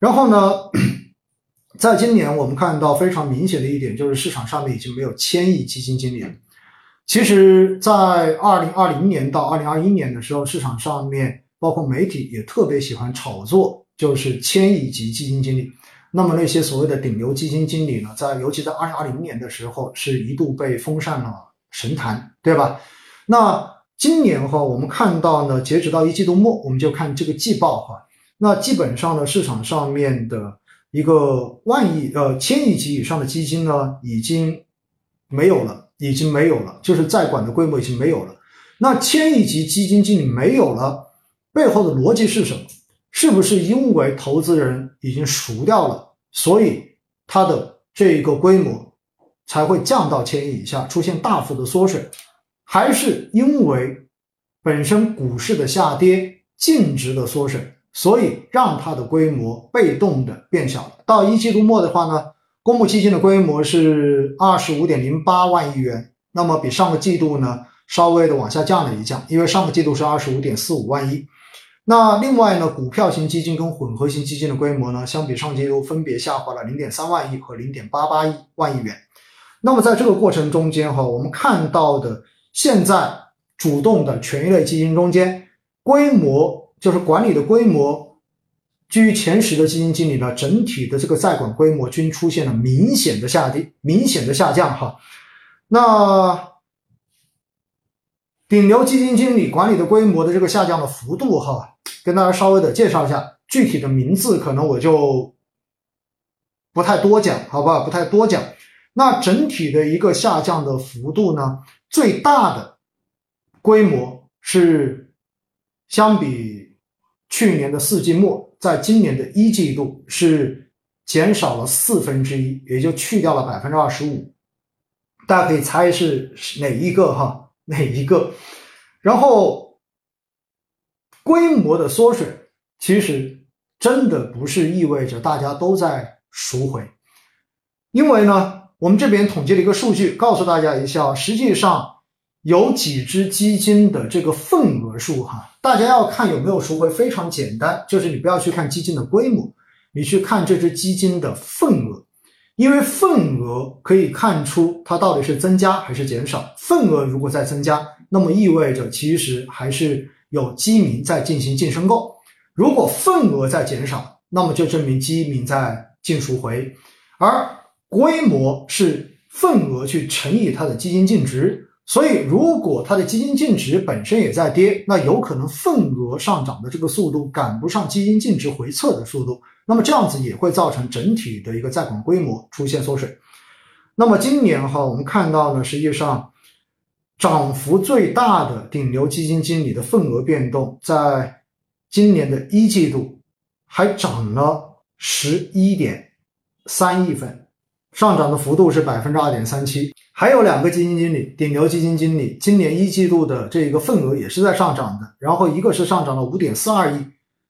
然后呢，在今年我们看到非常明显的一点，就是市场上面已经没有千亿基金经理了。其实，在二零二零年到二零二一年的时候，市场上面包括媒体也特别喜欢炒作，就是千亿级基金经理。那么那些所谓的顶流基金经理呢，在尤其在二零二零年的时候，是一度被封上了神坛，对吧？那今年哈，我们看到呢，截止到一季度末，我们就看这个季报哈，那基本上呢，市场上面的一个万亿呃千亿级以上的基金呢，已经没有了，已经没有了，就是在管的规模已经没有了。那千亿级基金经理没有了，背后的逻辑是什么？是不是因为投资人已经赎掉了，所以它的这一个规模才会降到千亿以下，出现大幅的缩水？还是因为本身股市的下跌、净值的缩水，所以让它的规模被动的变小了？到一季度末的话呢，公募基金的规模是二十五点零八万亿元，那么比上个季度呢稍微的往下降了一降，因为上个季度是二十五点四五万亿。那另外呢，股票型基金跟混合型基金的规模呢，相比上季度分别下滑了零点三万亿和零点八八亿万亿元。那么在这个过程中间哈，我们看到的现在主动的权益类基金中间，规模就是管理的规模居于前十的基金经理呢，整体的这个在管规模均出现了明显的下跌、明显的下降哈。那顶流基金经理管理的规模的这个下降的幅度，哈，跟大家稍微的介绍一下，具体的名字可能我就不太多讲，好吧，不太多讲。那整体的一个下降的幅度呢，最大的规模是相比去年的四季末，在今年的一季度是减少了四分之一，也就去掉了百分之二十五。大家可以猜是哪一个哈？哪一个？然后规模的缩水，其实真的不是意味着大家都在赎回，因为呢，我们这边统计了一个数据，告诉大家一下，实际上有几只基金的这个份额数哈，大家要看有没有赎回，非常简单，就是你不要去看基金的规模，你去看这只基金的份额。因为份额可以看出它到底是增加还是减少。份额如果在增加，那么意味着其实还是有基民在进行净申购；如果份额在减少，那么就证明基民在净赎回。而规模是份额去乘以它的基金净值，所以如果它的基金净值本身也在跌，那有可能份额上涨的这个速度赶不上基金净值回撤的速度。那么这样子也会造成整体的一个在管规模出现缩水。那么今年哈，我们看到呢，实际上涨幅最大的顶流基金经理的份额变动，在今年的一季度还涨了十一点三亿份，上涨的幅度是百分之二点三七。还有两个基金经理，顶流基金经理今年一季度的这个份额也是在上涨的，然后一个是上涨了五点四二亿。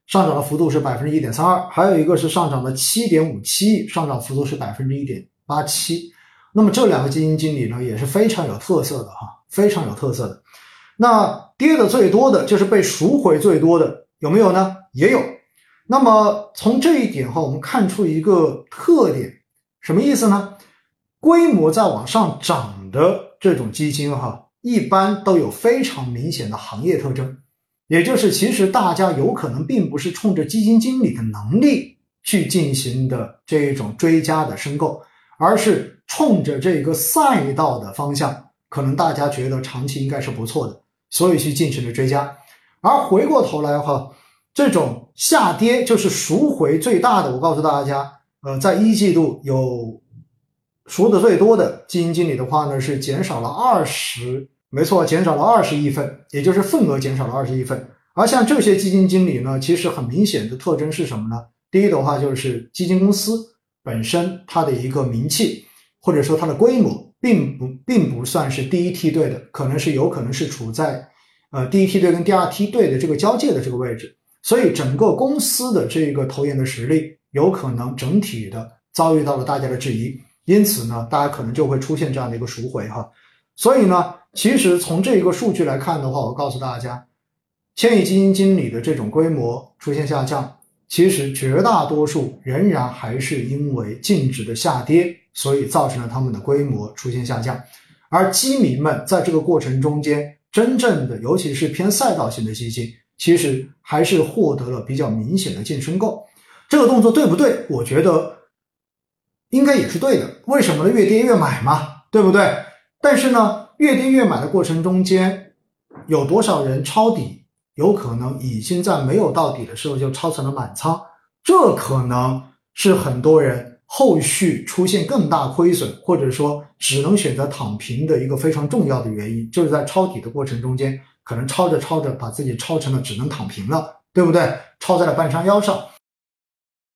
上涨的幅度是百分之一点三二，还有一个是上涨了七点五七亿，上涨幅度是百分之一点八七。那么这两个基金经理呢，也是非常有特色的哈，非常有特色的。那跌的最多的就是被赎回最多的，有没有呢？也有。那么从这一点哈，我们看出一个特点，什么意思呢？规模在往上涨的这种基金哈，一般都有非常明显的行业特征。也就是，其实大家有可能并不是冲着基金经理的能力去进行的这种追加的申购，而是冲着这个赛道的方向，可能大家觉得长期应该是不错的，所以去进行了追加。而回过头来哈，这种下跌就是赎回最大的。我告诉大家，呃，在一季度有赎的最多的基金经理的话呢，是减少了二十。没错，减少了二十亿份，也就是份额减少了二十亿份。而像这些基金经理呢，其实很明显的特征是什么呢？第一的话就是基金公司本身它的一个名气，或者说它的规模，并不并不算是第一梯队的，可能是有可能是处在呃第一梯队跟第二梯队的这个交界的这个位置。所以整个公司的这个投研的实力，有可能整体的遭遇到了大家的质疑，因此呢，大家可能就会出现这样的一个赎回哈。所以呢。其实从这一个数据来看的话，我告诉大家，千亿基金经理的这种规模出现下降，其实绝大多数仍然还是因为净值的下跌，所以造成了他们的规模出现下降。而基民们在这个过程中间，真正的尤其是偏赛道型的基金，其实还是获得了比较明显的净申购。这个动作对不对？我觉得应该也是对的。为什么呢？越跌越买嘛，对不对？但是呢，越跌越买的过程中间，有多少人抄底？有可能已经在没有到底的时候就抄成了满仓，这可能是很多人后续出现更大亏损，或者说只能选择躺平的一个非常重要的原因，就是在抄底的过程中间，可能抄着抄着把自己抄成了只能躺平了，对不对？抄在了半山腰上。